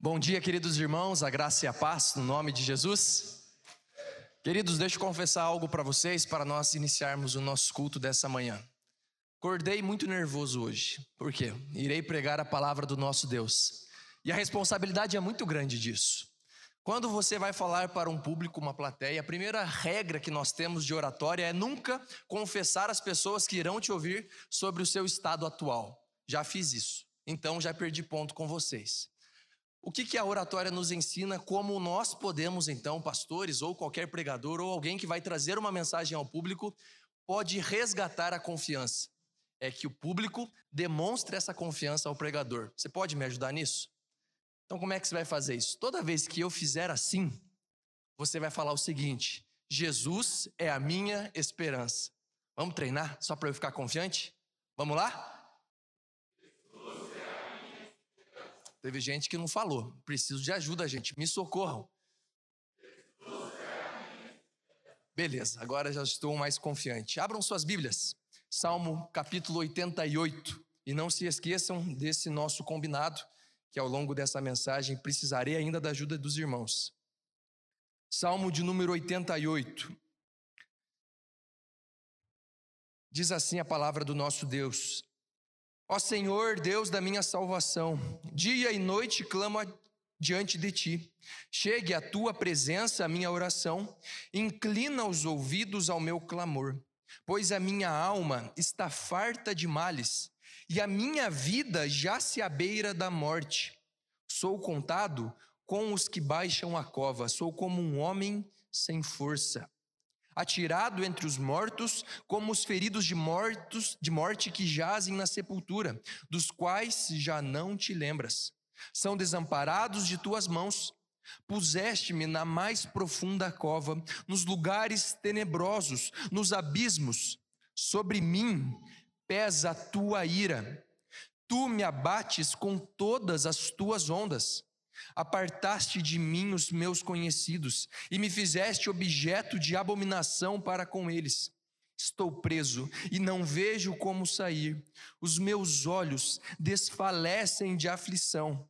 Bom dia, queridos irmãos, a graça e a paz no nome de Jesus. Queridos, deixa eu confessar algo para vocês para nós iniciarmos o nosso culto dessa manhã. Acordei muito nervoso hoje, por quê? Irei pregar a palavra do nosso Deus e a responsabilidade é muito grande disso. Quando você vai falar para um público, uma plateia, a primeira regra que nós temos de oratória é nunca confessar às pessoas que irão te ouvir sobre o seu estado atual. Já fiz isso, então já perdi ponto com vocês. O que, que a oratória nos ensina? Como nós podemos, então, pastores ou qualquer pregador ou alguém que vai trazer uma mensagem ao público, pode resgatar a confiança. É que o público demonstre essa confiança ao pregador. Você pode me ajudar nisso? Então, como é que você vai fazer isso? Toda vez que eu fizer assim, você vai falar o seguinte: Jesus é a minha esperança. Vamos treinar só para eu ficar confiante? Vamos lá? Teve gente que não falou. Preciso de ajuda, gente. Me socorram. Beleza, agora já estou mais confiante. Abram suas Bíblias. Salmo capítulo 88. E não se esqueçam desse nosso combinado, que ao longo dessa mensagem precisarei ainda da ajuda dos irmãos. Salmo de número 88. Diz assim a palavra do nosso Deus: Ó Senhor, Deus da minha salvação, dia e noite clamo diante de ti. Chegue à tua presença a minha oração, inclina os ouvidos ao meu clamor, pois a minha alma está farta de males e a minha vida já se abeira da morte. Sou contado com os que baixam a cova, sou como um homem sem força atirado entre os mortos, como os feridos de mortos de morte que jazem na sepultura, dos quais já não te lembras. São desamparados de tuas mãos. Puseste-me na mais profunda cova, nos lugares tenebrosos, nos abismos. Sobre mim pesa a tua ira. Tu me abates com todas as tuas ondas. Apartaste de mim os meus conhecidos e me fizeste objeto de abominação para com eles. Estou preso e não vejo como sair. Os meus olhos desfalecem de aflição.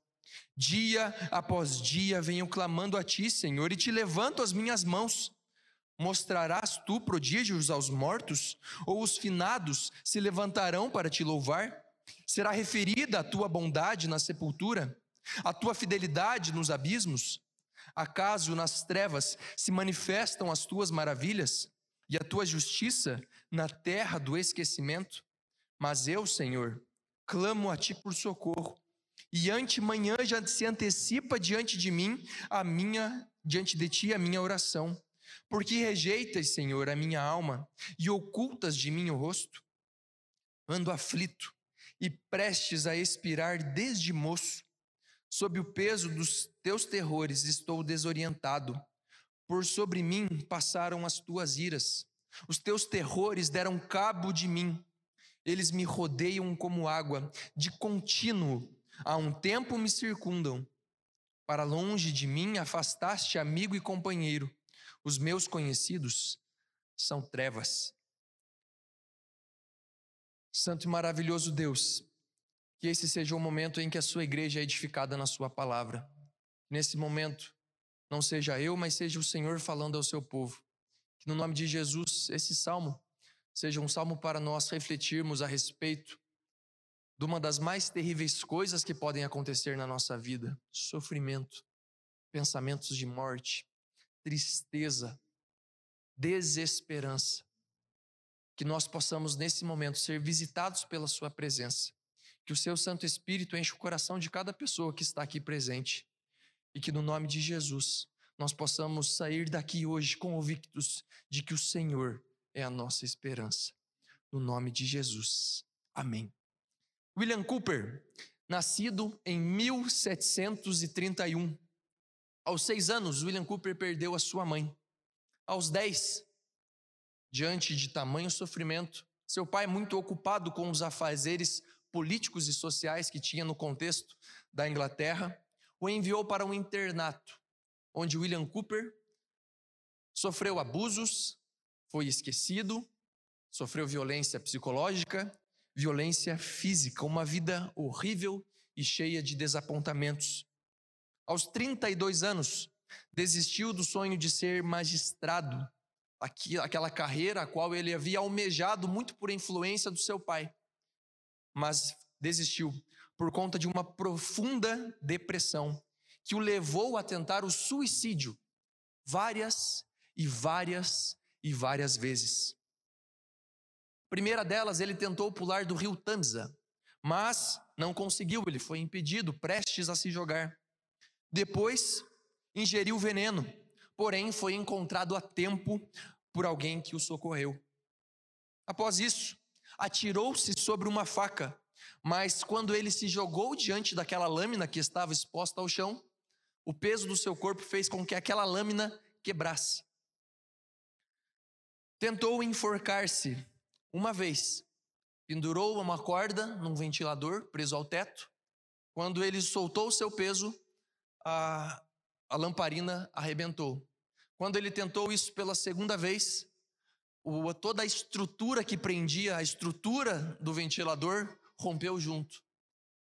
Dia após dia venho clamando a ti, Senhor, e te levanto as minhas mãos. Mostrarás tu prodígios aos mortos, ou os finados se levantarão para te louvar? Será referida a tua bondade na sepultura? A tua fidelidade nos abismos? Acaso nas trevas se manifestam as tuas maravilhas e a tua justiça na terra do esquecimento? Mas eu, Senhor, clamo a ti por socorro. E ante manhã já se antecipa diante de mim a minha diante de ti a minha oração. Porque rejeitas, Senhor, a minha alma e ocultas de mim o rosto? Ando aflito e prestes a expirar desde moço. Sob o peso dos teus terrores estou desorientado. Por sobre mim passaram as tuas iras. Os teus terrores deram cabo de mim. Eles me rodeiam como água, de contínuo. Há um tempo me circundam. Para longe de mim afastaste amigo e companheiro. Os meus conhecidos são trevas. Santo e maravilhoso Deus, que esse seja o momento em que a sua igreja é edificada na sua palavra. Nesse momento, não seja eu, mas seja o Senhor falando ao seu povo. Que no nome de Jesus, esse salmo seja um salmo para nós refletirmos a respeito de uma das mais terríveis coisas que podem acontecer na nossa vida: sofrimento, pensamentos de morte, tristeza, desesperança. Que nós possamos, nesse momento, ser visitados pela Sua presença que o seu Santo Espírito enche o coração de cada pessoa que está aqui presente. E que no nome de Jesus nós possamos sair daqui hoje convictos de que o Senhor é a nossa esperança. No nome de Jesus. Amém. William Cooper, nascido em 1731. Aos seis anos, William Cooper perdeu a sua mãe. Aos dez, diante de tamanho sofrimento, seu pai, muito ocupado com os afazeres políticos e sociais que tinha no contexto da Inglaterra, o enviou para um internato, onde William Cooper sofreu abusos, foi esquecido, sofreu violência psicológica, violência física, uma vida horrível e cheia de desapontamentos. Aos 32 anos, desistiu do sonho de ser magistrado, aquela carreira a qual ele havia almejado muito por influência do seu pai. Mas desistiu por conta de uma profunda depressão que o levou a tentar o suicídio várias e várias e várias vezes. Primeira delas, ele tentou pular do rio Tamisa, mas não conseguiu, ele foi impedido, prestes a se jogar. Depois, ingeriu veneno, porém foi encontrado a tempo por alguém que o socorreu. Após isso, atirou-se sobre uma faca, mas quando ele se jogou diante daquela lâmina que estava exposta ao chão, o peso do seu corpo fez com que aquela lâmina quebrasse. Tentou enforcar-se uma vez, pendurou uma corda num ventilador preso ao teto. Quando ele soltou o seu peso, a, a lamparina arrebentou. Quando ele tentou isso pela segunda vez, o, toda a estrutura que prendia a estrutura do ventilador rompeu junto.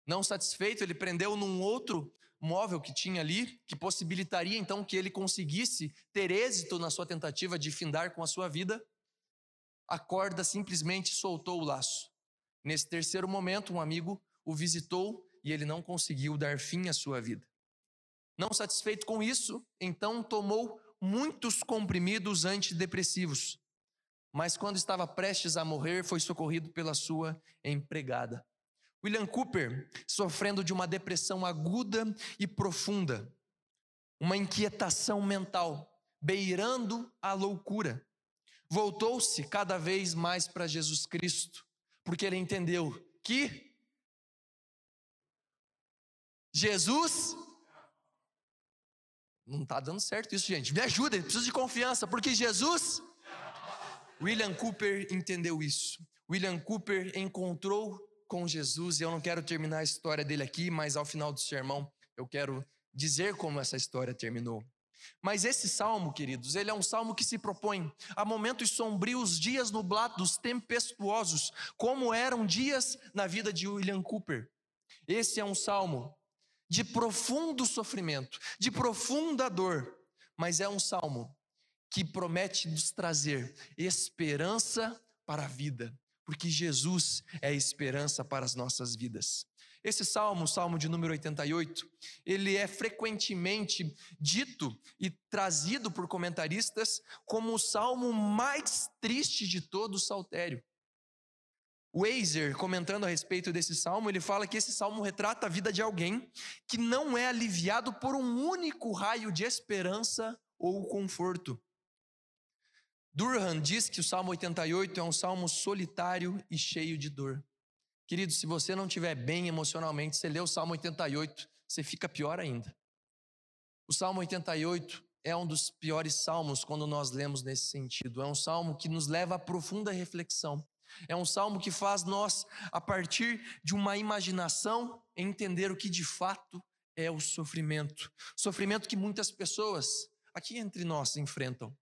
Não satisfeito, ele prendeu num outro móvel que tinha ali, que possibilitaria então que ele conseguisse ter êxito na sua tentativa de findar com a sua vida. A corda simplesmente soltou o laço. Nesse terceiro momento, um amigo o visitou e ele não conseguiu dar fim à sua vida. Não satisfeito com isso, então tomou muitos comprimidos antidepressivos. Mas quando estava prestes a morrer, foi socorrido pela sua empregada. William Cooper, sofrendo de uma depressão aguda e profunda, uma inquietação mental, beirando a loucura, voltou-se cada vez mais para Jesus Cristo, porque ele entendeu que Jesus não está dando certo isso, gente. Me ajuda, ele precisa de confiança, porque Jesus. William Cooper entendeu isso. William Cooper encontrou com Jesus, e eu não quero terminar a história dele aqui, mas ao final do sermão eu quero dizer como essa história terminou. Mas esse salmo, queridos, ele é um salmo que se propõe a momentos sombrios, dias nublados, tempestuosos, como eram dias na vida de William Cooper. Esse é um salmo de profundo sofrimento, de profunda dor, mas é um salmo que promete nos trazer esperança para a vida, porque Jesus é esperança para as nossas vidas. Esse salmo, o salmo de número 88, ele é frequentemente dito e trazido por comentaristas como o salmo mais triste de todo o saltério. Weiser, comentando a respeito desse salmo, ele fala que esse salmo retrata a vida de alguém que não é aliviado por um único raio de esperança ou conforto. Durham diz que o Salmo 88 é um salmo solitário e cheio de dor. Querido, se você não estiver bem emocionalmente, você lê o Salmo 88, você fica pior ainda. O Salmo 88 é um dos piores salmos quando nós lemos nesse sentido. É um salmo que nos leva a profunda reflexão. É um salmo que faz nós, a partir de uma imaginação, entender o que de fato é o sofrimento. Sofrimento que muitas pessoas aqui entre nós enfrentam.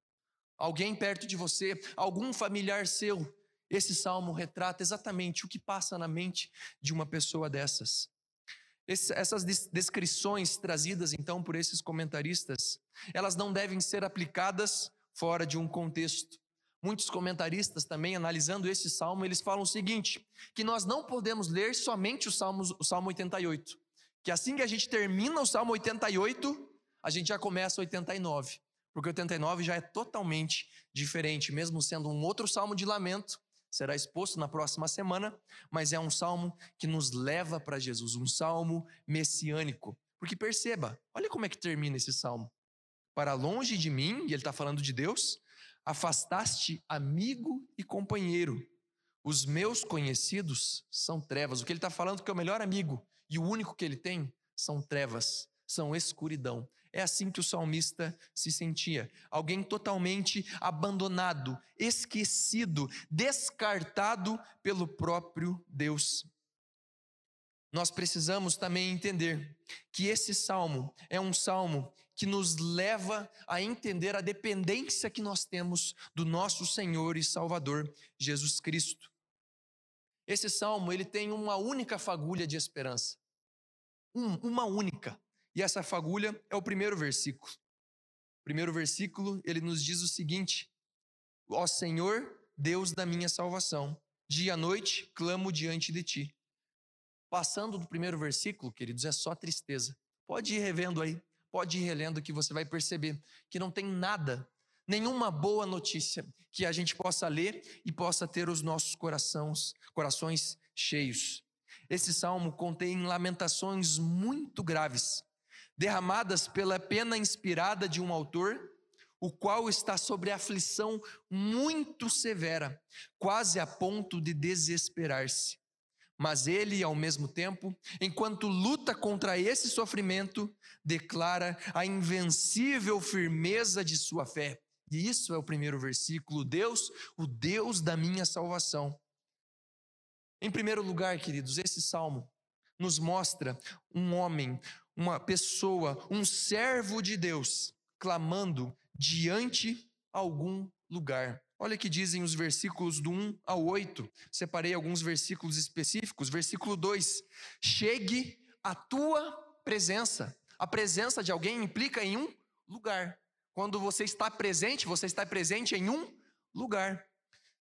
Alguém perto de você, algum familiar seu. Esse salmo retrata exatamente o que passa na mente de uma pessoa dessas. essas descrições trazidas então por esses comentaristas, elas não devem ser aplicadas fora de um contexto. Muitos comentaristas também, analisando esse salmo, eles falam o seguinte: que nós não podemos ler somente o salmo, o salmo 88. Que assim que a gente termina o salmo 88, a gente já começa o 89. Porque o 89 já é totalmente diferente, mesmo sendo um outro salmo de lamento, será exposto na próxima semana, mas é um salmo que nos leva para Jesus, um salmo messiânico. Porque perceba, olha como é que termina esse salmo. Para longe de mim, e ele está falando de Deus, afastaste amigo e companheiro. Os meus conhecidos são trevas. O que ele está falando que é o melhor amigo e o único que ele tem são trevas, são escuridão. É assim que o salmista se sentia. Alguém totalmente abandonado, esquecido, descartado pelo próprio Deus. Nós precisamos também entender que esse salmo é um salmo que nos leva a entender a dependência que nós temos do nosso Senhor e Salvador Jesus Cristo. Esse salmo ele tem uma única fagulha de esperança, um, uma única, E essa fagulha é o primeiro versículo. O primeiro versículo, ele nos diz o seguinte: Ó Senhor, Deus da minha salvação, dia e noite clamo diante de ti. Passando do primeiro versículo, queridos, é só tristeza. Pode ir revendo aí, pode ir relendo que você vai perceber que não tem nada, nenhuma boa notícia que a gente possa ler e possa ter os nossos corações, corações cheios. Esse salmo contém lamentações muito graves, derramadas pela pena inspirada de um autor, o qual está sobre aflição muito severa, quase a ponto de desesperar-se. Mas ele, ao mesmo tempo, enquanto luta contra esse sofrimento, declara a invencível firmeza de sua fé. E isso é o primeiro versículo. Deus, o Deus da minha salvação. Em primeiro lugar, queridos, esse salmo nos mostra um homem, uma pessoa, um servo de Deus, clamando diante algum lugar. Olha o que dizem os versículos do 1 ao 8. Separei alguns versículos específicos. Versículo 2: Chegue a tua presença. A presença de alguém implica em um lugar. Quando você está presente, você está presente em um lugar.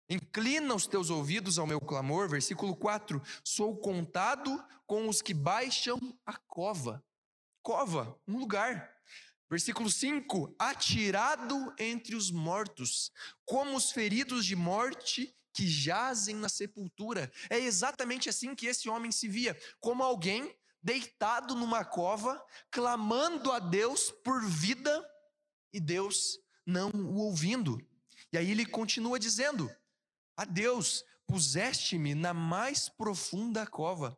Inclina os teus ouvidos ao meu clamor. Versículo 4: Sou contado com os que baixam a cova. Cova, um lugar. Versículo 5: Atirado entre os mortos, como os feridos de morte que jazem na sepultura. É exatamente assim que esse homem se via, como alguém deitado numa cova, clamando a Deus por vida e Deus não o ouvindo. E aí ele continua dizendo: A Deus, puseste-me na mais profunda cova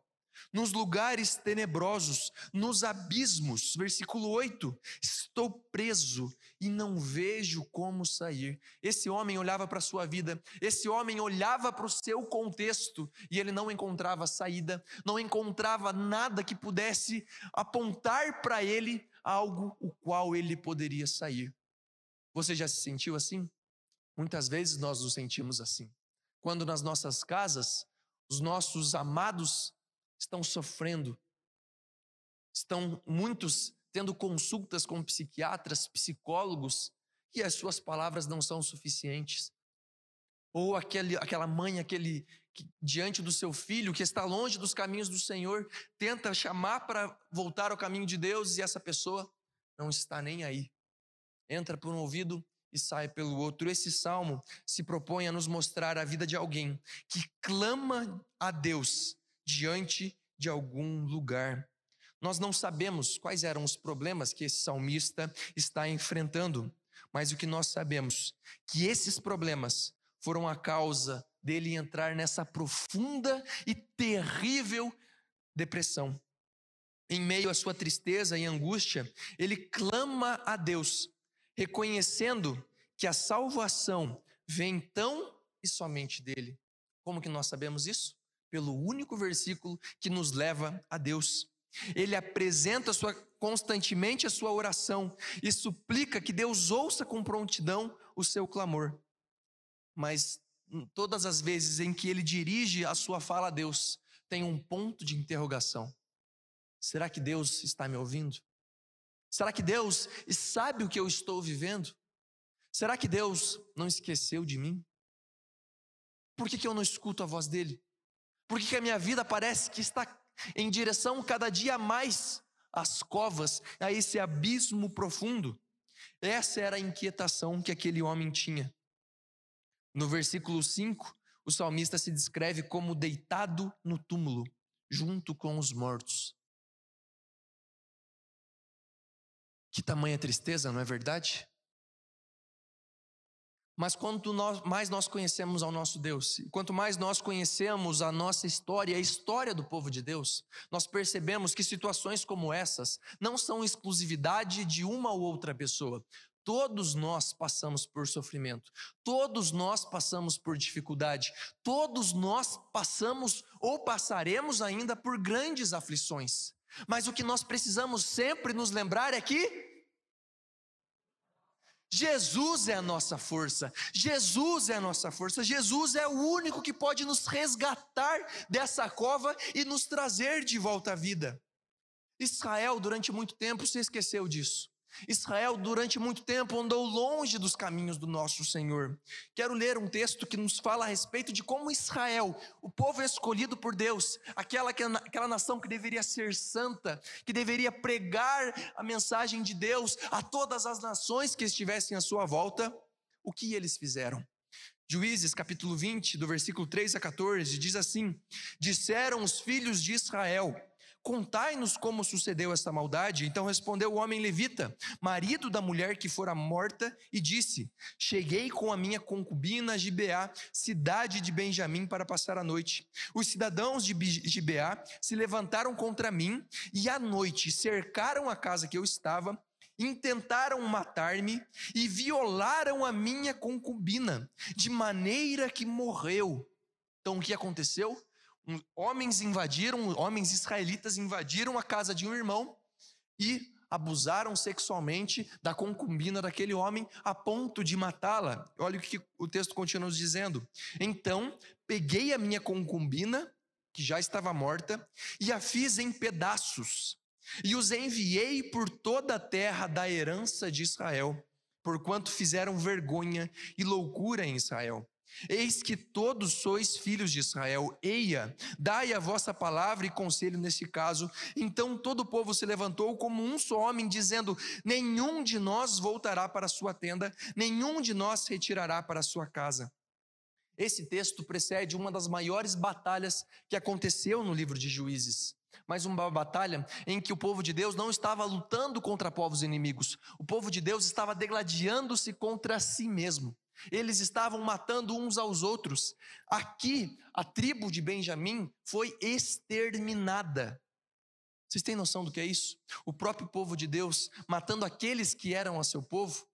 nos lugares tenebrosos, nos abismos. Versículo 8: Estou preso e não vejo como sair. Esse homem olhava para a sua vida, esse homem olhava para o seu contexto e ele não encontrava saída, não encontrava nada que pudesse apontar para ele algo o qual ele poderia sair. Você já se sentiu assim? Muitas vezes nós nos sentimos assim. Quando nas nossas casas, os nossos amados estão sofrendo, estão muitos tendo consultas com psiquiatras, psicólogos, e as suas palavras não são suficientes. Ou aquele, aquela mãe, aquele que, diante do seu filho que está longe dos caminhos do Senhor, tenta chamar para voltar ao caminho de Deus e essa pessoa não está nem aí. Entra por um ouvido e sai pelo outro. Esse salmo se propõe a nos mostrar a vida de alguém que clama a Deus diante de algum lugar. Nós não sabemos quais eram os problemas que esse salmista está enfrentando, mas o que nós sabemos que esses problemas foram a causa dele entrar nessa profunda e terrível depressão. Em meio à sua tristeza e angústia, ele clama a Deus, reconhecendo que a salvação vem tão e somente dele. Como que nós sabemos isso? Pelo único versículo que nos leva a Deus. Ele apresenta sua, constantemente a sua oração e suplica que Deus ouça com prontidão o seu clamor. Mas todas as vezes em que ele dirige a sua fala a Deus, tem um ponto de interrogação. Será que Deus está me ouvindo? Será que Deus sabe o que eu estou vivendo? Será que Deus não esqueceu de mim? Por que, que eu não escuto a voz dele? Por que a minha vida parece que está em direção cada dia mais às covas, a esse abismo profundo? Essa era a inquietação que aquele homem tinha. No versículo 5, o salmista se descreve como deitado no túmulo, junto com os mortos. Que tamanha tristeza, não é verdade? Mas quanto nós, mais nós conhecemos ao nosso Deus, quanto mais nós conhecemos a nossa história, a história do povo de Deus, nós percebemos que situações como essas não são exclusividade de uma ou outra pessoa. Todos nós passamos por sofrimento, todos nós passamos por dificuldade, todos nós passamos ou passaremos ainda por grandes aflições. Mas o que nós precisamos sempre nos lembrar é que Jesus é a nossa força, Jesus é a nossa força, Jesus é o único que pode nos resgatar dessa cova e nos trazer de volta à vida. Israel, durante muito tempo, se esqueceu disso. Israel, durante muito tempo, andou longe dos caminhos do nosso Senhor. Quero ler um texto que nos fala a respeito de como Israel, o povo escolhido por Deus, aquela, aquela nação que deveria ser santa, que deveria pregar a mensagem de Deus a todas as nações que estivessem à sua volta, o que eles fizeram? Juízes capítulo 20, do versículo 3 a 14, diz assim: Disseram os filhos de Israel: Contai-nos como sucedeu esta maldade. Então respondeu o homem levita, marido da mulher que fora morta, e disse: Cheguei com a minha concubina a Gibeá, cidade de Benjamim, para passar a noite. Os cidadãos de Gibeá se levantaram contra mim e à noite cercaram a casa que eu estava intentaram matar-me e violaram a minha concubina, de maneira que morreu. Então o que aconteceu? Homens invadiram, homens israelitas invadiram a casa de um irmão e abusaram sexualmente da concubina daquele homem a ponto de matá-la. Olha o que o texto continua dizendo. Então, peguei a minha concubina, que já estava morta, e a fiz em pedaços, e os enviei por toda a terra da herança de Israel, porquanto fizeram vergonha e loucura em Israel. Eis que todos sois filhos de Israel, eia, dai a vossa palavra e conselho nesse caso. Então todo o povo se levantou como um só homem, dizendo: Nenhum de nós voltará para sua tenda, nenhum de nós retirará para sua casa. Esse texto precede uma das maiores batalhas que aconteceu no livro de Juízes. Mas uma batalha em que o povo de Deus não estava lutando contra povos inimigos, o povo de Deus estava degladiando-se contra si mesmo. Eles estavam matando uns aos outros. Aqui, a tribo de Benjamim foi exterminada. Vocês têm noção do que é isso? O próprio povo de Deus matando aqueles que eram a seu povo.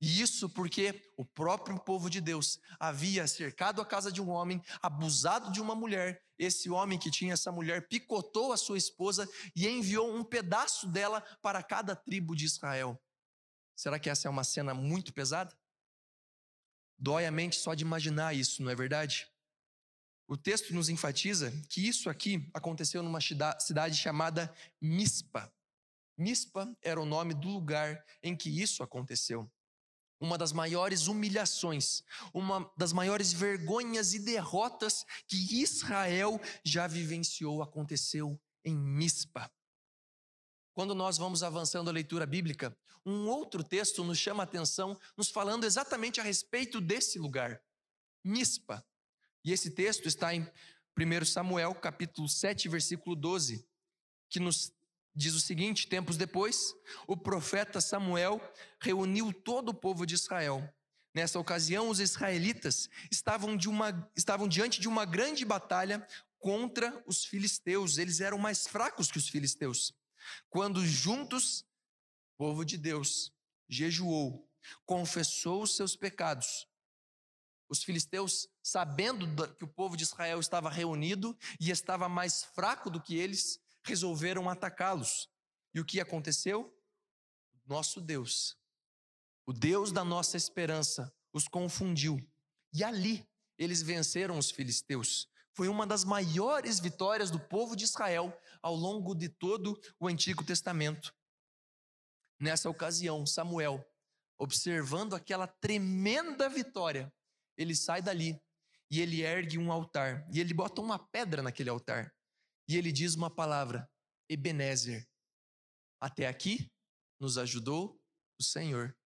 E isso porque o próprio povo de Deus havia cercado a casa de um homem, abusado de uma mulher. Esse homem que tinha essa mulher picotou a sua esposa e enviou um pedaço dela para cada tribo de Israel. Será que essa é uma cena muito pesada? Dói a mente só de imaginar isso, não é verdade? O texto nos enfatiza que isso aqui aconteceu numa cidade chamada Mispa. Mispa era o nome do lugar em que isso aconteceu. Uma das maiores humilhações, uma das maiores vergonhas e derrotas que Israel já vivenciou aconteceu em Mispa. Quando nós vamos avançando a leitura bíblica, um outro texto nos chama a atenção, nos falando exatamente a respeito desse lugar, Mispa. E esse texto está em 1 Samuel, capítulo 7, versículo 12, que nos diz o seguinte: Tempos depois, o profeta Samuel reuniu todo o povo de Israel. Nessa ocasião, os israelitas estavam, de uma, estavam diante de uma grande batalha contra os filisteus. Eles eram mais fracos que os filisteus. Quando juntos, o povo de Deus jejuou, confessou os seus pecados, os filisteus, sabendo que o povo de Israel estava reunido e estava mais fraco do que eles, resolveram atacá-los. E o que aconteceu? Nosso Deus, o Deus da nossa esperança, os confundiu. E ali eles venceram os filisteus. Foi uma das maiores vitórias do povo de Israel ao longo de todo o Antigo Testamento. Nessa ocasião, Samuel, observando aquela tremenda vitória, ele sai dali e ele ergue um altar, e ele bota uma pedra naquele altar, e ele diz uma palavra: Ebenezer. Até aqui nos ajudou o Senhor.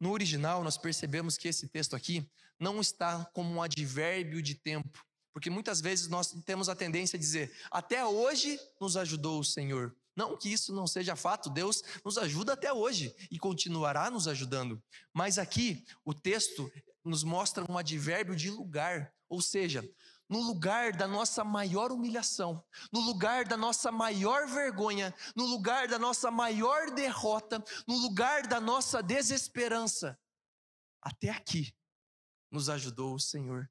No original, nós percebemos que esse texto aqui não está como um advérbio de tempo, porque muitas vezes nós temos a tendência a dizer: até hoje nos ajudou o Senhor. Não que isso não seja fato, Deus nos ajuda até hoje e continuará nos ajudando. Mas aqui o texto nos mostra um advérbio de lugar, ou seja, no lugar da nossa maior humilhação, no lugar da nossa maior vergonha, no lugar da nossa maior derrota, no lugar da nossa desesperança. Até aqui nos ajudou o Senhor.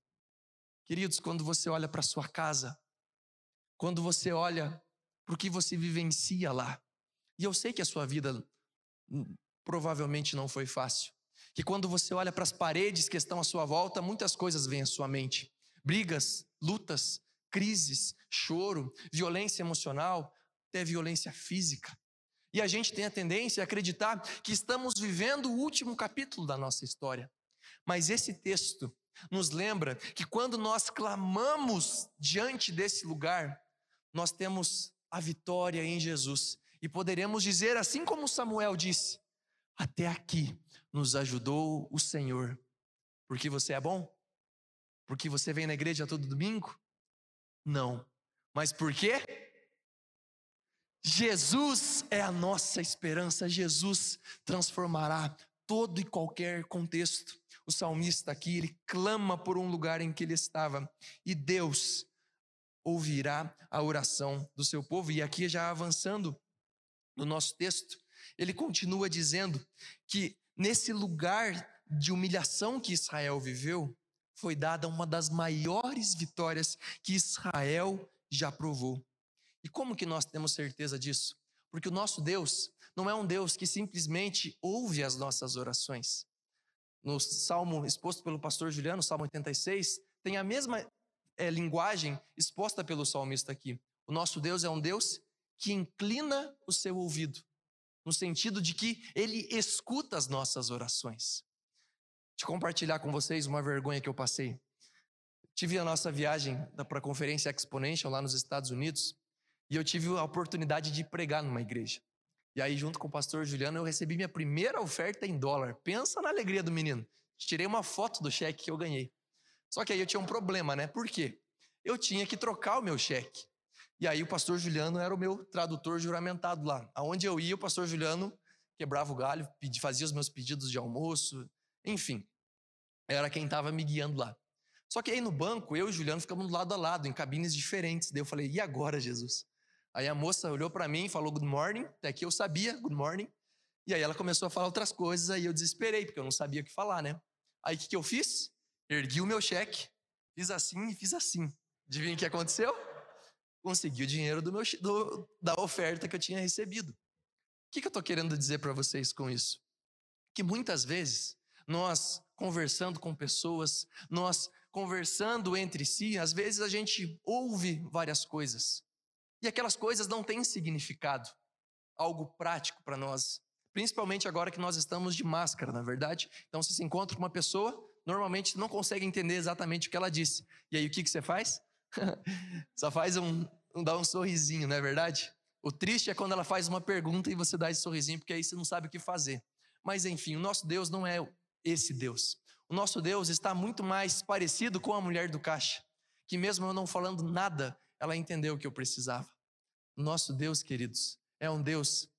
Queridos, quando você olha para sua casa, quando você olha para o que você vivencia lá, e eu sei que a sua vida provavelmente não foi fácil, que quando você olha para as paredes que estão à sua volta, muitas coisas vêm à sua mente: brigas, lutas, crises, choro, violência emocional, até violência física. E a gente tem a tendência a acreditar que estamos vivendo o último capítulo da nossa história. Mas esse texto nos lembra que quando nós clamamos diante desse lugar, nós temos a vitória em Jesus. E poderemos dizer, assim como Samuel disse: Até aqui nos ajudou o Senhor. Porque você é bom? Porque você vem na igreja todo domingo? Não. Mas por quê? Jesus é a nossa esperança, Jesus transformará todo e qualquer contexto. O salmista aqui, ele clama por um lugar em que ele estava, e Deus ouvirá a oração do seu povo. E aqui, já avançando no nosso texto, ele continua dizendo que nesse lugar de humilhação que Israel viveu, foi dada uma das maiores vitórias que Israel já provou. E como que nós temos certeza disso? Porque o nosso Deus não é um Deus que simplesmente ouve as nossas orações. No salmo exposto pelo pastor Juliano, Salmo 86, tem a mesma é, linguagem exposta pelo salmista aqui. O nosso Deus é um Deus que inclina o seu ouvido, no sentido de que ele escuta as nossas orações. Eu compartilhar com vocês uma vergonha que eu passei. Tive a nossa viagem para a conferência Exponential lá nos Estados Unidos e eu tive a oportunidade de pregar numa igreja. E aí, junto com o pastor Juliano, eu recebi minha primeira oferta em dólar. Pensa na alegria do menino. Tirei uma foto do cheque que eu ganhei. Só que aí eu tinha um problema, né? Por quê? Eu tinha que trocar o meu cheque. E aí o pastor Juliano era o meu tradutor juramentado lá. Aonde eu ia, o pastor Juliano quebrava o galho, fazia os meus pedidos de almoço, enfim. Era quem estava me guiando lá. Só que aí no banco, eu e o Juliano ficamos lado a lado, em cabines diferentes. Daí eu falei, e agora, Jesus? Aí a moça olhou para mim e falou good morning, até que eu sabia good morning. E aí ela começou a falar outras coisas, aí eu desesperei, porque eu não sabia o que falar, né? Aí o que, que eu fiz? Ergui o meu cheque, fiz assim e fiz assim. Adivinha o que aconteceu? Consegui o dinheiro do meu, do, da oferta que eu tinha recebido. O que, que eu estou querendo dizer para vocês com isso? Que muitas vezes nós conversando com pessoas, nós conversando entre si, às vezes a gente ouve várias coisas e aquelas coisas não têm significado, algo prático para nós, principalmente agora que nós estamos de máscara, na é verdade. Então, você se encontra com uma pessoa normalmente não consegue entender exatamente o que ela disse. E aí o que, que você faz? Só faz um, um, dá um sorrisinho, não é verdade? O triste é quando ela faz uma pergunta e você dá esse sorrisinho, porque aí você não sabe o que fazer. Mas enfim, o nosso Deus não é esse Deus. O nosso Deus está muito mais parecido com a mulher do caixa, que mesmo eu não falando nada, ela entendeu o que eu precisava. Nosso Deus, queridos, é um Deus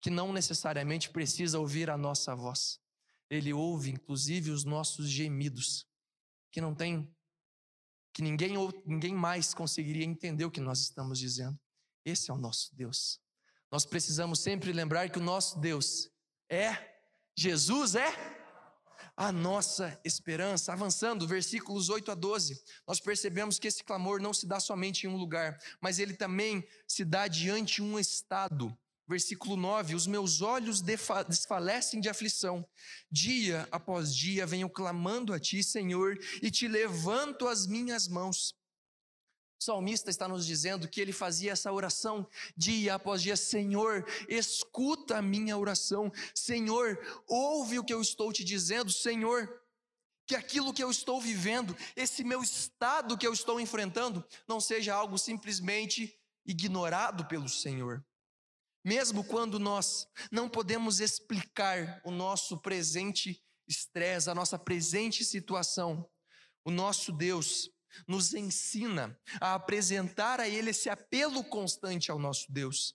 que não necessariamente precisa ouvir a nossa voz. Ele ouve inclusive os nossos gemidos, que não tem que ninguém ninguém mais conseguiria entender o que nós estamos dizendo. Esse é o nosso Deus. Nós precisamos sempre lembrar que o nosso Deus é Jesus é a nossa esperança. Avançando, versículos 8 a 12, nós percebemos que esse clamor não se dá somente em um lugar, mas ele também se dá diante de um estado. Versículo 9: Os meus olhos desfalecem de aflição. Dia após dia venho clamando a ti, Senhor, e te levanto as minhas mãos. Salmista está nos dizendo que ele fazia essa oração dia após dia: Senhor, escuta a minha oração. Senhor, ouve o que eu estou te dizendo. Senhor, que aquilo que eu estou vivendo, esse meu estado que eu estou enfrentando, não seja algo simplesmente ignorado pelo Senhor. Mesmo quando nós não podemos explicar o nosso presente estresse, a nossa presente situação, o nosso Deus nos ensina a apresentar a Ele esse apelo constante ao nosso Deus.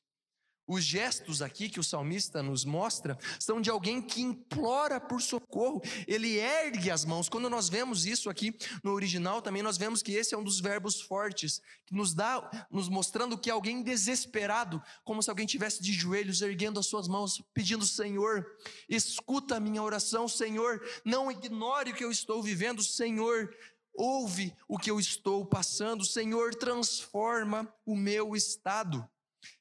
Os gestos aqui que o salmista nos mostra são de alguém que implora por socorro, ele ergue as mãos. Quando nós vemos isso aqui no original, também nós vemos que esse é um dos verbos fortes, que nos dá, nos mostrando que alguém desesperado, como se alguém tivesse de joelhos, erguendo as suas mãos, pedindo: Senhor, escuta a minha oração, Senhor, não ignore o que eu estou vivendo, Senhor, ouve o que eu estou passando, Senhor, transforma o meu estado.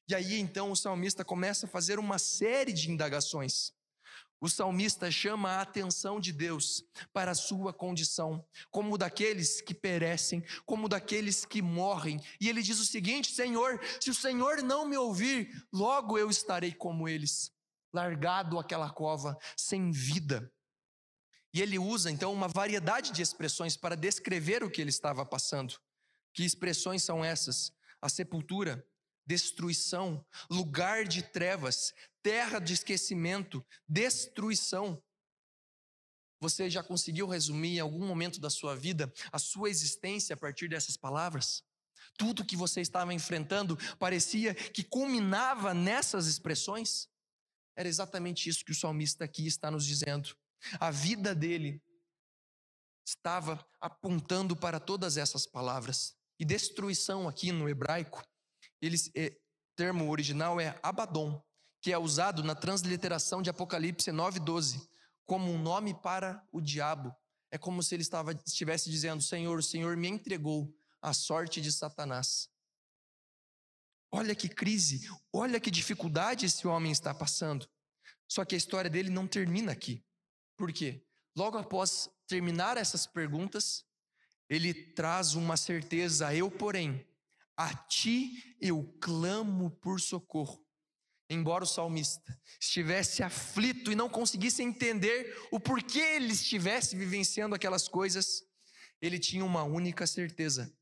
E aí então o salmista começa a fazer uma série de indagações. o salmista chama a atenção de Deus para a sua condição, como daqueles que perecem, como daqueles que morrem. E ele diz o seguinte: Senhor, se o Senhor não me ouvir, logo eu estarei como eles, largado aquela cova, sem vida. E ele usa então uma variedade de expressões para descrever o que ele estava passando. Que expressões são essas? A sepultura, destruição, lugar de trevas, terra de esquecimento, destruição. Você já conseguiu resumir em algum momento da sua vida a sua existência a partir dessas palavras? Tudo que você estava enfrentando parecia que culminava nessas expressões? Era exatamente isso que o salmista aqui está nos dizendo. A vida dele estava apontando para todas essas palavras. E destruição aqui no hebraico, eles, é, termo original é Abaddon, que é usado na transliteração de Apocalipse 9:12 como um nome para o diabo. É como se ele estava, estivesse dizendo: Senhor, o Senhor me entregou à sorte de Satanás. Olha que crise, olha que dificuldade esse homem está passando. Só que a história dele não termina aqui. Por quê? Logo após terminar essas perguntas, ele traz uma certeza: eu, porém, a ti eu clamo por socorro embora o salmista estivesse aflito e não conseguisse entender o porquê ele estivesse vivenciando aquelas coisas, ele tinha uma única certeza: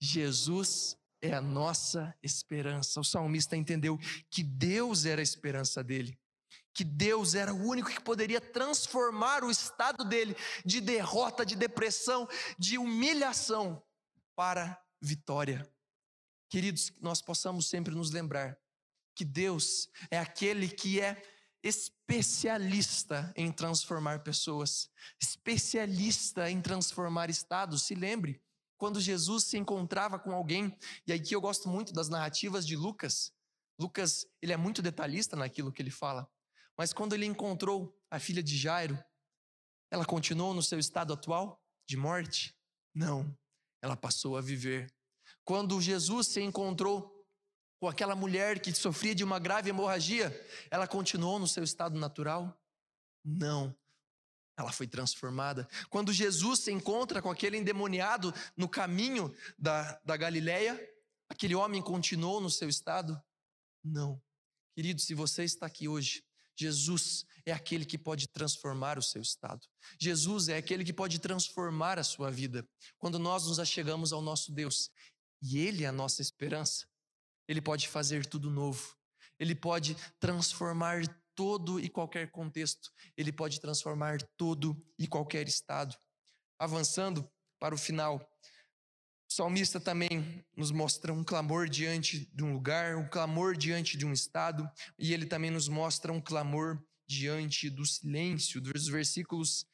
Jesus é a nossa esperança. O salmista entendeu que Deus era a esperança dele, que Deus era o único que poderia transformar o estado dele de derrota, de depressão, de humilhação para vitória. Queridos, nós possamos sempre nos lembrar que Deus é aquele que é especialista em transformar pessoas, especialista em transformar estados. Se lembre, quando Jesus se encontrava com alguém, e aqui eu gosto muito das narrativas de Lucas. Lucas, ele é muito detalhista naquilo que ele fala. Mas quando ele encontrou a filha de Jairo, ela continuou no seu estado atual de morte? Não. Ela passou a viver quando Jesus se encontrou com aquela mulher que sofria de uma grave hemorragia, ela continuou no seu estado natural? Não. Ela foi transformada. Quando Jesus se encontra com aquele endemoniado no caminho da, da Galileia, aquele homem continuou no seu estado? Não. Querido, se você está aqui hoje, Jesus é aquele que pode transformar o seu estado. Jesus é aquele que pode transformar a sua vida. Quando nós nos achegamos ao nosso Deus, e Ele é a nossa esperança. Ele pode fazer tudo novo. Ele pode transformar todo e qualquer contexto. Ele pode transformar todo e qualquer estado. Avançando para o final, salmista também nos mostra um clamor diante de um lugar, um clamor diante de um estado, e ele também nos mostra um clamor diante do silêncio. Dos versículos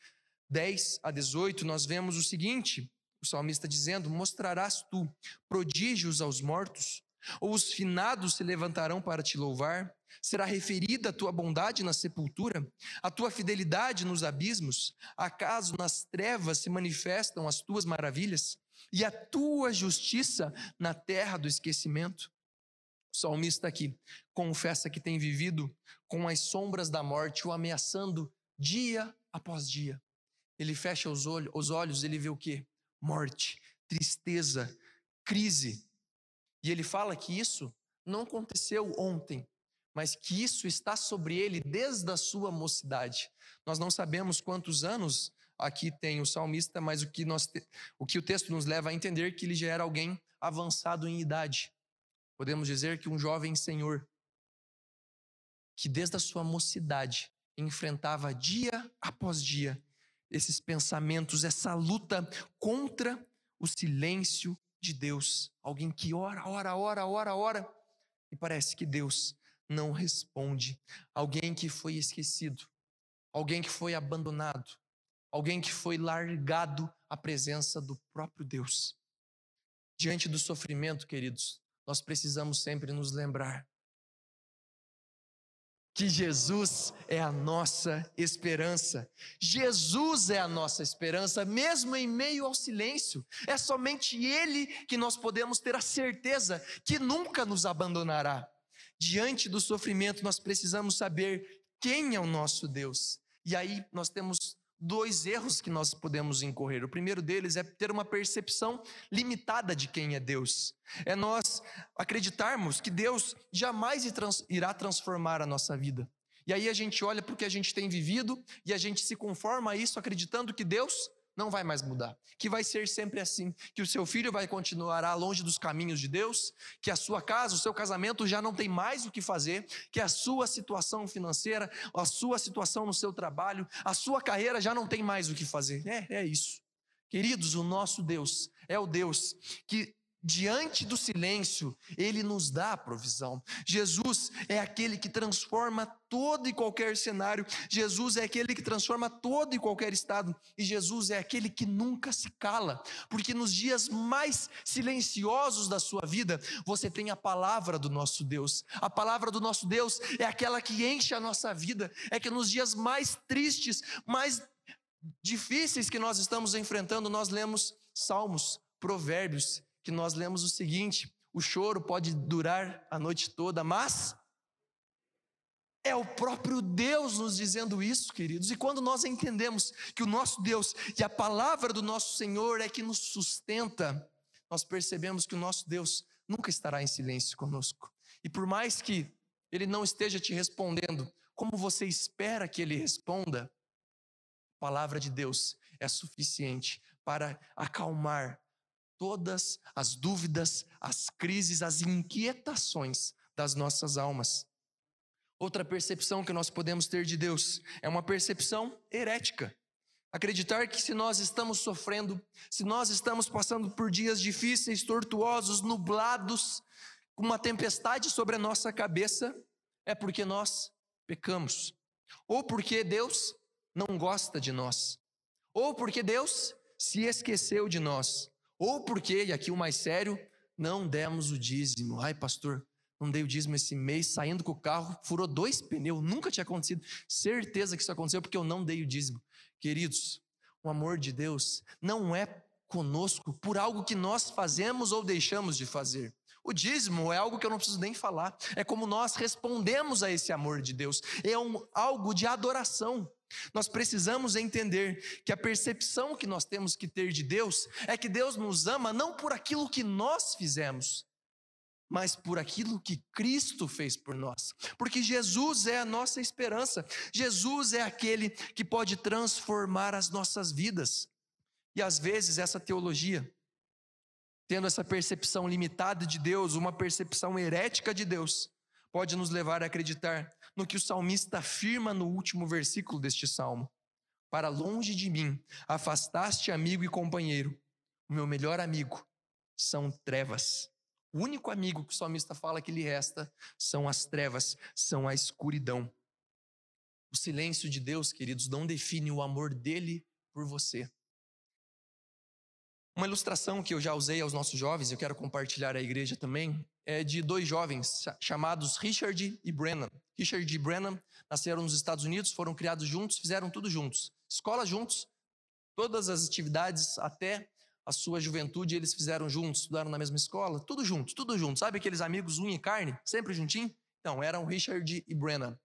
10 a 18, nós vemos o seguinte: o salmista dizendo: Mostrarás tu prodígios aos mortos? Ou os finados se levantarão para te louvar? Será referida a tua bondade na sepultura, a tua fidelidade nos abismos? Acaso nas trevas se manifestam as tuas maravilhas e a tua justiça na terra do esquecimento? O salmista aqui confessa que tem vivido com as sombras da morte o ameaçando dia após dia. Ele fecha os olhos, os olhos ele vê o quê? morte, tristeza, crise. E ele fala que isso não aconteceu ontem, mas que isso está sobre ele desde a sua mocidade. Nós não sabemos quantos anos aqui tem o salmista, mas o que, nós, o que o texto nos leva a entender é que ele já era alguém avançado em idade. Podemos dizer que um jovem senhor, que desde a sua mocidade enfrentava dia após dia esses pensamentos, essa luta contra o silêncio de Deus. Alguém que ora, ora, ora, ora, ora, e parece que Deus não responde. Alguém que foi esquecido, alguém que foi abandonado, alguém que foi largado à presença do próprio Deus. Diante do sofrimento, queridos, nós precisamos sempre nos lembrar que Jesus é a nossa esperança. Jesus é a nossa esperança, mesmo em meio ao silêncio. É somente Ele que nós podemos ter a certeza que nunca nos abandonará. diante do sofrimento, nós precisamos saber quem é o nosso Deus. E aí nós temos dois erros que nós podemos incorrer. O primeiro deles é ter uma percepção limitada de quem é Deus. É nós acreditarmos que Deus jamais irá transformar a nossa vida. E aí a gente olha para o que a gente tem vivido e a gente se conforma a isso acreditando que Deus não vai mais mudar, que vai ser sempre assim, que o seu filho vai continuar longe dos caminhos de Deus, que a sua casa, o seu casamento já não tem mais o que fazer, que a sua situação financeira, a sua situação no seu trabalho, a sua carreira já não tem mais o que fazer. É, é isso. Queridos, o nosso Deus é o Deus que diante do silêncio, ele nos dá a provisão. Jesus é aquele que transforma todo e qualquer cenário, Jesus é aquele que transforma todo e qualquer estado, e Jesus é aquele que nunca se cala, porque nos dias mais silenciosos da sua vida, você tem a palavra do nosso Deus. A palavra do nosso Deus é aquela que enche a nossa vida, é que nos dias mais tristes, mais difíceis que nós estamos enfrentando, nós lemos salmos, provérbios que nós lemos o seguinte: o choro pode durar a noite toda, mas é o próprio Deus nos dizendo isso, queridos. E quando nós entendemos que o nosso Deus e a palavra do nosso Senhor é que nos sustenta, nós percebemos que o nosso Deus nunca estará em silêncio conosco. E por mais que ele não esteja te respondendo como você espera que ele responda, a palavra de Deus é suficiente para acalmar todas as dúvidas, as crises, as inquietações das nossas almas. Outra percepção que nós podemos ter de Deus é uma percepção herética. Acreditar que se nós estamos sofrendo, se nós estamos passando por dias difíceis, tortuosos, nublados, com uma tempestade sobre a nossa cabeça, é porque nós pecamos, ou porque Deus não gosta de nós, ou porque Deus se esqueceu de nós, ou porque, e aqui o mais sério, não demos o dízimo. Ai, pastor, não dei o dízimo esse mês, saindo com o carro, furou dois pneus, nunca tinha acontecido. Certeza que isso aconteceu porque eu não dei o dízimo. Queridos, o amor de Deus não é conosco por algo que nós fazemos ou deixamos de fazer. O dízimo é algo que eu não preciso nem falar. É como nós respondemos a esse amor de Deus. É um, algo de adoração. Nós precisamos entender que a percepção que nós temos que ter de Deus é que Deus nos ama não por aquilo que nós fizemos, mas por aquilo que Cristo fez por nós. Porque Jesus é a nossa esperança, Jesus é aquele que pode transformar as nossas vidas. E às vezes essa teologia, tendo essa percepção limitada de Deus, uma percepção herética de Deus, pode nos levar a acreditar no que o salmista afirma no último versículo deste salmo: Para longe de mim afastaste amigo e companheiro, o meu melhor amigo são trevas. O único amigo que o salmista fala que lhe resta são as trevas, são a escuridão. O silêncio de Deus, queridos, não define o amor dele por você. Uma ilustração que eu já usei aos nossos jovens, eu quero compartilhar à igreja também, é de dois jovens chamados Richard e Brennan. Richard e Brennan nasceram nos Estados Unidos, foram criados juntos, fizeram tudo juntos. Escola juntos, todas as atividades até a sua juventude eles fizeram juntos, estudaram na mesma escola, tudo junto, tudo junto. Sabe aqueles amigos unha e carne, sempre juntinho? Então, eram Richard e Brennan.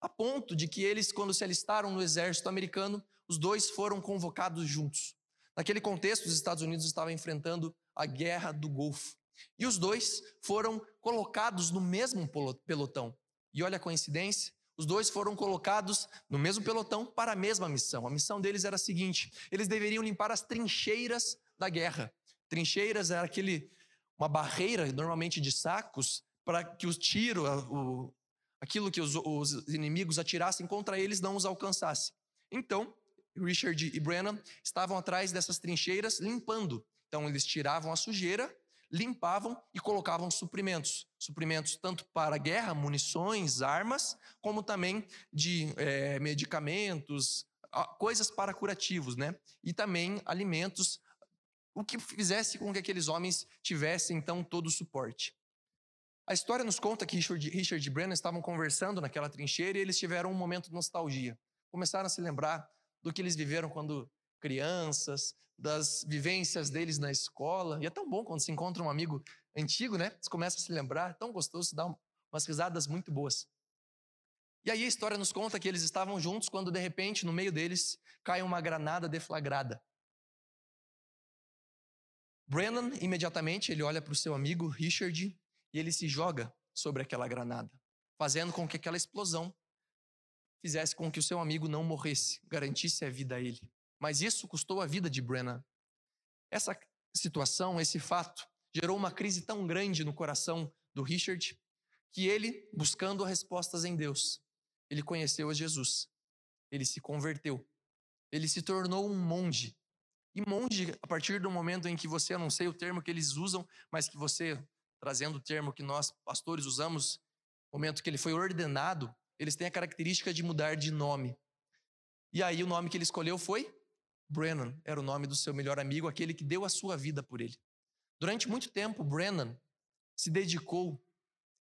A ponto de que eles, quando se alistaram no exército americano, os dois foram convocados juntos. Naquele contexto, os Estados Unidos estavam enfrentando a guerra do Golfo. E os dois foram colocados no mesmo pelotão. E olha a coincidência, os dois foram colocados no mesmo pelotão para a mesma missão. A missão deles era a seguinte: eles deveriam limpar as trincheiras da guerra. Trincheiras era aquele uma barreira, normalmente de sacos, para que os tiros, aquilo que os, os inimigos atirassem contra eles não os alcançasse. Então, Richard e Brennan estavam atrás dessas trincheiras limpando. Então eles tiravam a sujeira, limpavam e colocavam suprimentos. Suprimentos tanto para guerra, munições, armas, como também de é, medicamentos, coisas para curativos, né? E também alimentos, o que fizesse com que aqueles homens tivessem então todo o suporte. A história nos conta que Richard, Richard e Brennan estavam conversando naquela trincheira e eles tiveram um momento de nostalgia. Começaram a se lembrar do que eles viveram quando crianças, das vivências deles na escola. E é tão bom quando se encontra um amigo antigo, né? Você começa a se lembrar, é tão gostoso, dá umas risadas muito boas. E aí a história nos conta que eles estavam juntos quando de repente no meio deles cai uma granada deflagrada. Brennan imediatamente ele olha para o seu amigo Richard e ele se joga sobre aquela granada, fazendo com que aquela explosão fizesse com que o seu amigo não morresse, garantisse a vida a ele. Mas isso custou a vida de Brennan. Essa situação, esse fato, gerou uma crise tão grande no coração do Richard que ele, buscando respostas em Deus, ele conheceu a Jesus. Ele se converteu. Ele se tornou um monge. E monge, a partir do momento em que você, eu não sei o termo que eles usam, mas que você, trazendo o termo que nós pastores usamos, momento que ele foi ordenado, eles têm a característica de mudar de nome. E aí o nome que ele escolheu foi Brennan, era o nome do seu melhor amigo, aquele que deu a sua vida por ele. Durante muito tempo, Brennan se dedicou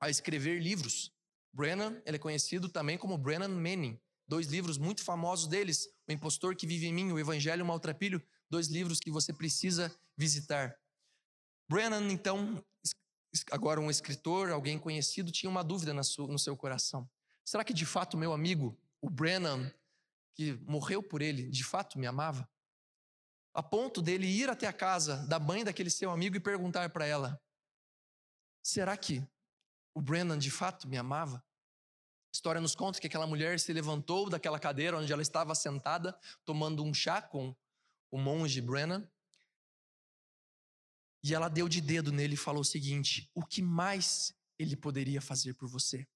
a escrever livros. Brennan, ele é conhecido também como Brennan Manning. Dois livros muito famosos deles, O Impostor que Vive em Mim, O Evangelho Maltrapilho, dois livros que você precisa visitar. Brennan, então, agora um escritor, alguém conhecido, tinha uma dúvida no seu coração. Será que de fato meu amigo, o Brennan, que morreu por ele, de fato me amava? A ponto dele ir até a casa da mãe daquele seu amigo e perguntar para ela: será que o Brennan de fato me amava? A história nos conta que aquela mulher se levantou daquela cadeira onde ela estava sentada, tomando um chá com o monge Brennan. E ela deu de dedo nele e falou o seguinte: O que mais ele poderia fazer por você?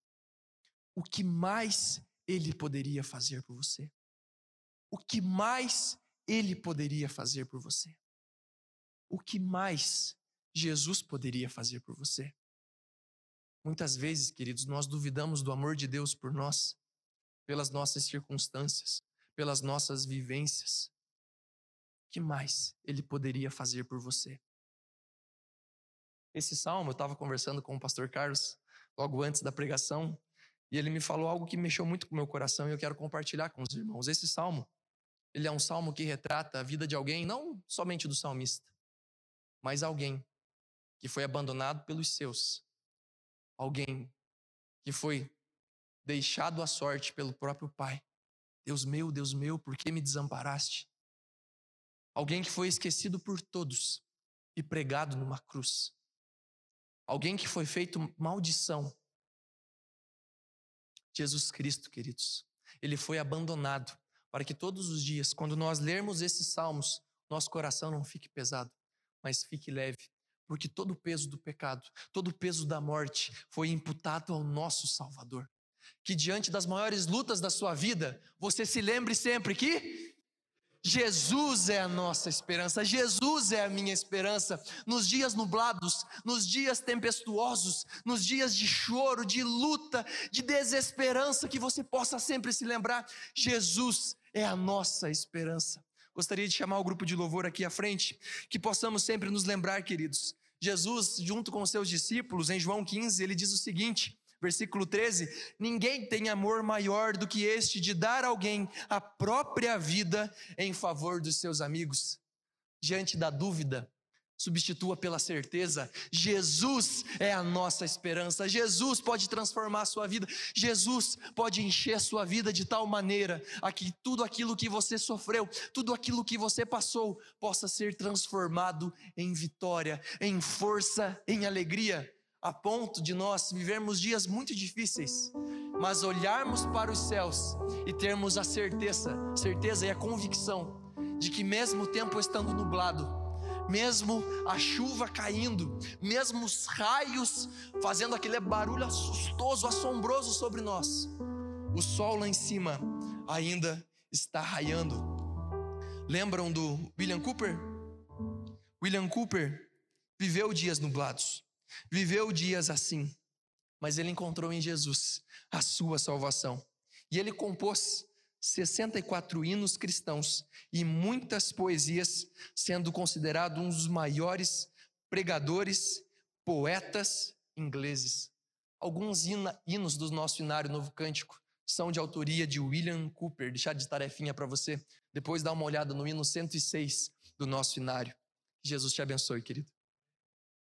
O que mais ele poderia fazer por você? O que mais ele poderia fazer por você? O que mais Jesus poderia fazer por você? Muitas vezes, queridos, nós duvidamos do amor de Deus por nós, pelas nossas circunstâncias, pelas nossas vivências. O que mais Ele poderia fazer por você? Esse salmo, eu estava conversando com o pastor Carlos logo antes da pregação, e ele me falou algo que mexeu muito com o meu coração e eu quero compartilhar com os irmãos. Esse salmo, ele é um salmo que retrata a vida de alguém, não somente do salmista, mas alguém que foi abandonado pelos seus, alguém que foi deixado à sorte pelo próprio Pai. Deus meu, Deus meu, por que me desamparaste? Alguém que foi esquecido por todos e pregado numa cruz. Alguém que foi feito maldição. Jesus Cristo, queridos. Ele foi abandonado para que todos os dias, quando nós lermos esses salmos, nosso coração não fique pesado, mas fique leve, porque todo o peso do pecado, todo o peso da morte foi imputado ao nosso Salvador. Que diante das maiores lutas da sua vida, você se lembre sempre que Jesus é a nossa esperança, Jesus é a minha esperança. Nos dias nublados, nos dias tempestuosos, nos dias de choro, de luta, de desesperança, que você possa sempre se lembrar: Jesus é a nossa esperança. Gostaria de chamar o grupo de louvor aqui à frente, que possamos sempre nos lembrar, queridos. Jesus, junto com os seus discípulos, em João 15, ele diz o seguinte: versículo 13: Ninguém tem amor maior do que este de dar alguém a própria vida em favor dos seus amigos. Diante da dúvida, substitua pela certeza. Jesus é a nossa esperança. Jesus pode transformar a sua vida. Jesus pode encher a sua vida de tal maneira a que tudo aquilo que você sofreu, tudo aquilo que você passou, possa ser transformado em vitória, em força, em alegria, a ponto de nós vivermos dias muito difíceis, mas olharmos para os céus e termos a certeza, certeza e a convicção de que mesmo o tempo estando nublado, mesmo a chuva caindo, mesmo os raios fazendo aquele barulho assustoso, assombroso sobre nós, o sol lá em cima ainda está raiando. Lembram do William Cooper? William Cooper viveu dias nublados, viveu dias assim, mas ele encontrou em Jesus a sua salvação. E ele compôs 64 hinos cristãos e muitas poesias, sendo considerado um dos maiores pregadores, poetas ingleses. Alguns hinos do nosso inário Novo Cântico são de autoria de William Cooper. Deixar de tarefinha para você. Depois dá uma olhada no hino 106 do nosso inário. Jesus te abençoe, querido.